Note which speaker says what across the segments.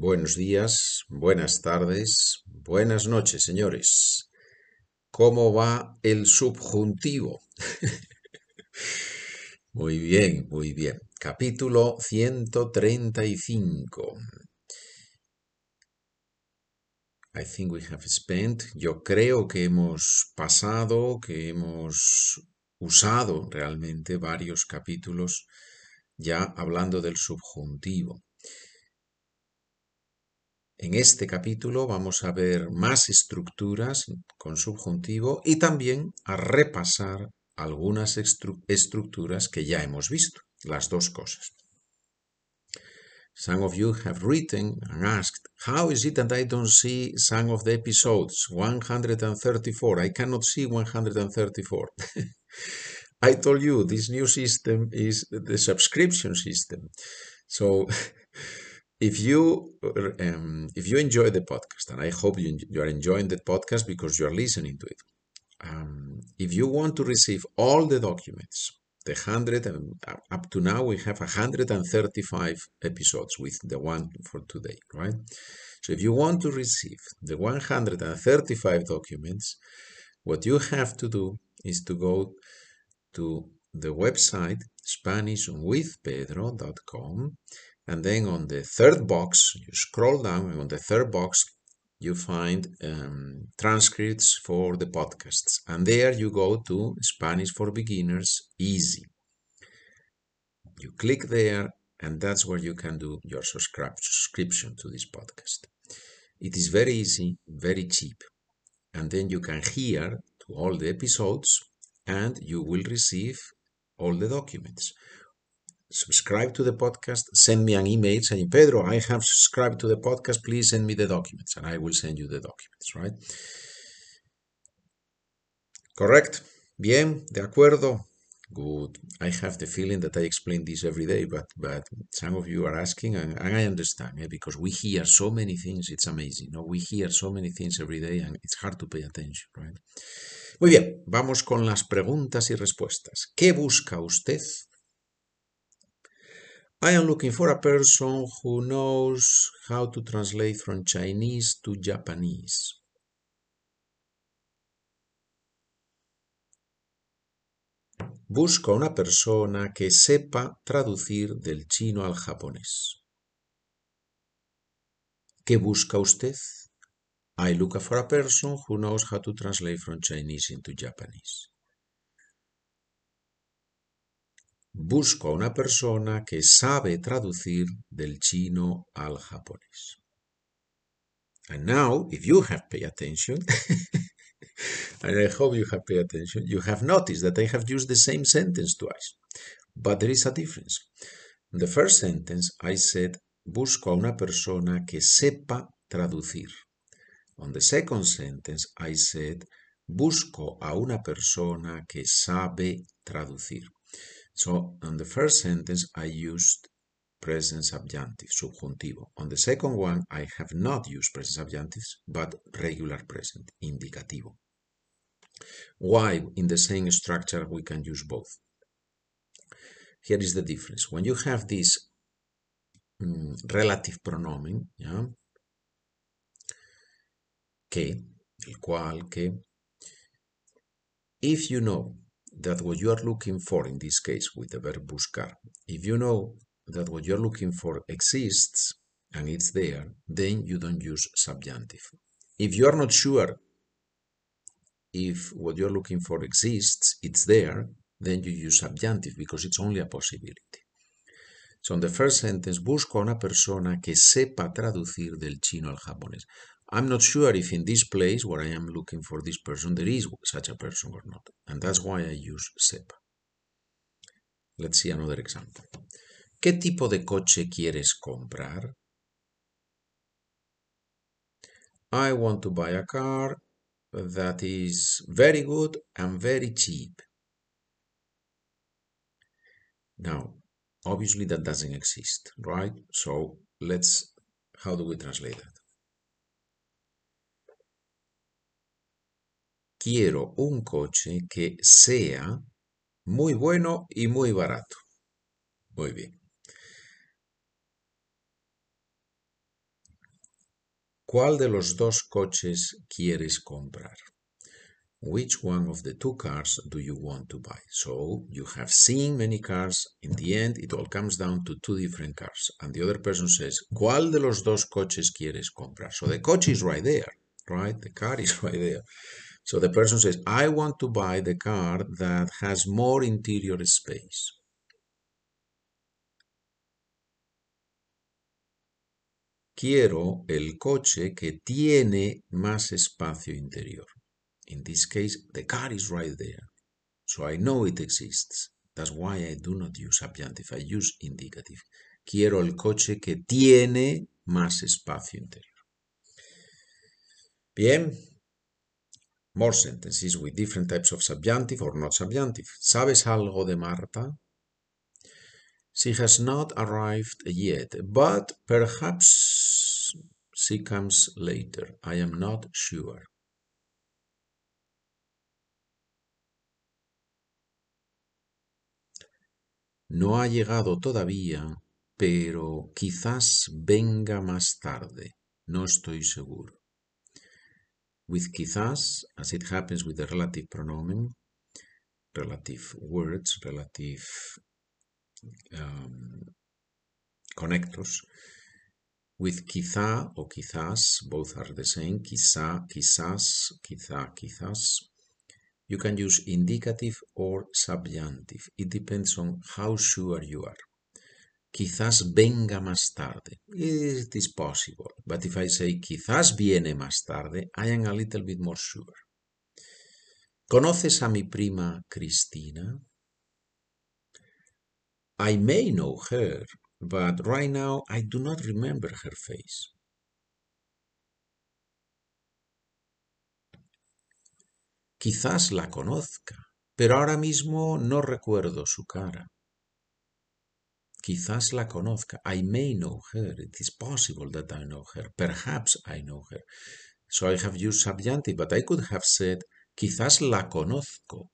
Speaker 1: Buenos días, buenas tardes, buenas noches, señores. ¿Cómo va el subjuntivo? muy bien, muy bien. Capítulo 135. I think we have spent, yo creo que hemos pasado, que hemos usado realmente varios capítulos ya hablando del subjuntivo. En este capítulo vamos a ver más estructuras con subjuntivo y también a repasar algunas estructuras que ya hemos visto, las dos cosas. Some of you have written and asked, how is it that I don't see some of the episodes? 134. I cannot see 134. I told you this new system is the subscription system. So if you um, if you enjoy the podcast, and I hope you, you are enjoying the podcast because you are listening to it. Um, if you want to receive all the documents, the hundred and uh, up to now we have 135 episodes with the one for today, right? So if you want to receive the 135 documents, what you have to do is to go to the website SpanishWithPedro.com and then on the third box, you scroll down, and on the third box, you find um, transcripts for the podcasts. And there you go to Spanish for Beginners Easy. You click there, and that's where you can do your subscription to this podcast. It is very easy, very cheap. And then you can hear to all the episodes, and you will receive all the documents subscribe to the podcast, send me an email saying, Pedro, I have subscribed to the podcast, please send me the documents, and I will send you the documents, right? Correct? Bien, de acuerdo. Good. I have the feeling that I explain this every day, but but some of you are asking, and, and I understand, eh, because we hear so many things, it's amazing. No, we hear so many things every day, and it's hard to pay attention, right? Muy bien, vamos con las preguntas y respuestas. ¿Qué busca usted I am looking for a person who knows how to translate from Chinese to Japanese. Busco a una persona que sepa traducir del chino al japonés. ¿Qué busca usted? I look for a person who knows how to translate from Chinese into Japanese. Busco a una persona que sabe traducir del chino al japonés. And now, if you have paid attention, and I hope you have paid attention, you have noticed that I have used the same sentence twice. But there is a difference. In the first sentence, I said, busco a una persona que sepa traducir. On the second sentence, I said, busco a una persona que sabe traducir. So on the first sentence, I used present subjunctive, subjuntivo. On the second one, I have not used present subjunctives, but regular present, indicativo. Why in the same structure we can use both? Here is the difference. When you have this um, relative pronomen, yeah, que, el cual, que, if you know that what you are looking for, in this case with the verb buscar, if you know that what you're looking for exists and it's there, then you don't use subjunctive. If you are not sure if what you're looking for exists, it's there, then you use subjunctive because it's only a possibility. So in the first sentence, busco a una persona que sepa traducir del chino al japonés. I'm not sure if in this place where I am looking for this person there is such a person or not. And that's why I use SEPA. Let's see another example. ¿Qué tipo de coche quieres comprar? I want to buy a car that is very good and very cheap. Now, obviously that doesn't exist, right? So let's, how do we translate that? Quiero un coche que sea muy bueno y muy barato. Muy bien. ¿Cuál de los dos coches quieres comprar? Which one of the two cars do you want to buy? So you have seen many cars. In the end, it all comes down to two different cars. And the other person says, ¿Cuál de los dos coches quieres comprar? So the coach is right there, right? The car is right there. So the person says, I want to buy the car that has more interior space. Quiero el coche que tiene más espacio interior. In this case, the car is right there. So I know it exists. That's why I do not use subjunctive. I use indicative. Quiero el coche que tiene más espacio interior. Bien. More sentences with different types of subjunctive or not subjunctive. ¿Sabes algo de Marta? She has not arrived yet, but perhaps she comes later. I am not sure. No ha llegado todavía, pero quizás venga más tarde. No estoy seguro. With quizás, as it happens with the relative pronoun, relative words, relative um, connectors, with quizá o quizás, both are the same, quizá, quizás, quizá, quizás, you can use indicative or subjunctive. It depends on how sure you are. Quizás venga más tarde. It is possible. But if I say quizás viene más tarde, I am a little bit more sure. ¿Conoces a mi prima Cristina? I may know her, but right now I do not remember her face. Quizás la conozca, pero ahora mismo no recuerdo su cara. Quizás la conozca. I may know her. It is possible that I know her. Perhaps I know her. So I have used subjunctive, but I could have said, quizás la conozco.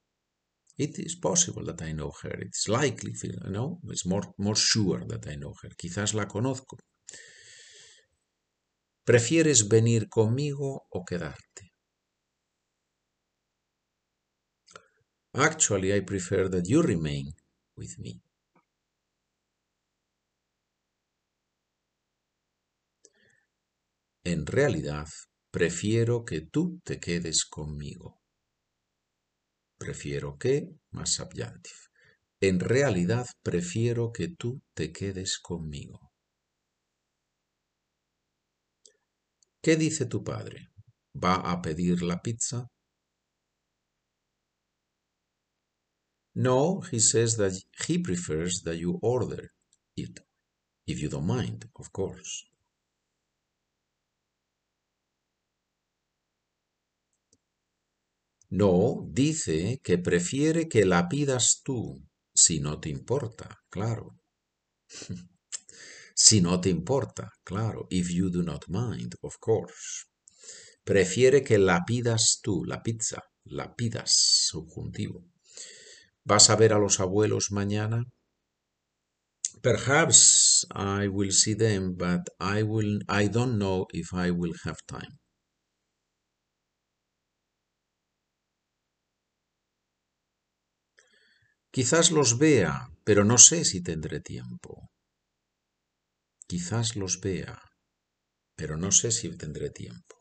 Speaker 1: It is possible that I know her. It's likely, you know, it's more, more sure that I know her. Quizás la conozco. ¿Prefieres venir conmigo o quedarte? Actually, I prefer that you remain with me. En realidad, prefiero que tú te quedes conmigo. Prefiero que, más subjunctive. En realidad, prefiero que tú te quedes conmigo. ¿Qué dice tu padre? ¿Va a pedir la pizza? No, he says that he prefers that you order it, if you don't mind, of course. No, dice que prefiere que la pidas tú, si no te importa, claro. si no te importa, claro. If you do not mind, of course. Prefiere que la pidas tú, la pizza, la pidas, subjuntivo. ¿Vas a ver a los abuelos mañana? Perhaps I will see them, but I will I don't know if I will have time. Quizás los vea, pero no sé si tendré tiempo. Quizás los vea, pero no sé si tendré tiempo.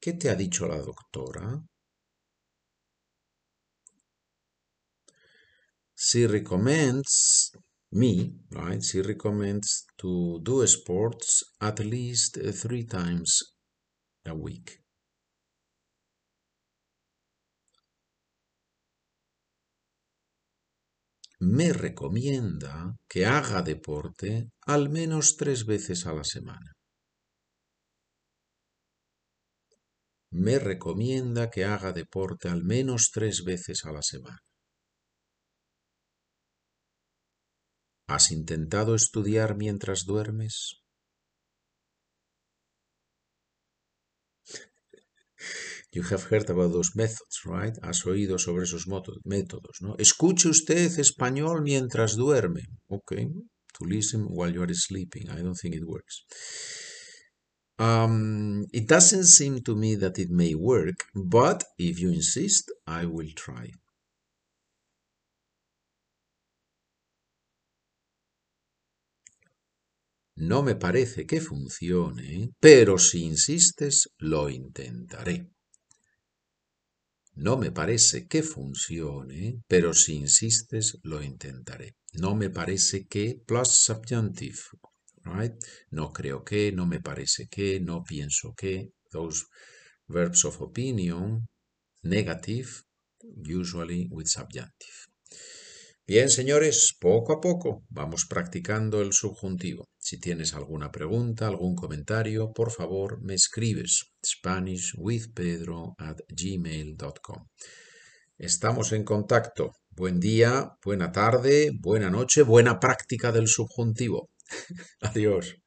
Speaker 1: ¿Qué te ha dicho la doctora? she recommends me, right? She recommends to do sports at least three times a week. Me recomienda que haga deporte al menos tres veces a la semana. Me recomienda que haga deporte al menos tres veces a la semana. ¿Has intentado estudiar mientras duermes? You have heard about those methods, right? Has oído sobre esos métodos, ¿no? Escuche usted español mientras duerme. Ok, to listen while you are sleeping. I don't think it works. Um, it doesn't seem to me that it may work, but if you insist, I will try. No me parece que funcione, pero si insistes, lo intentaré. No me parece que funcione, pero si insistes, lo intentaré. No me parece que plus subjunctive, right? No creo que, no me parece que, no pienso que. Those verbs of opinion, negative, usually with subjunctive. Bien, señores, poco a poco vamos practicando el subjuntivo. Si tienes alguna pregunta, algún comentario, por favor me escribes SpanishWithPedro at gmail.com. Estamos en contacto. Buen día, buena tarde, buena noche, buena práctica del subjuntivo. Adiós.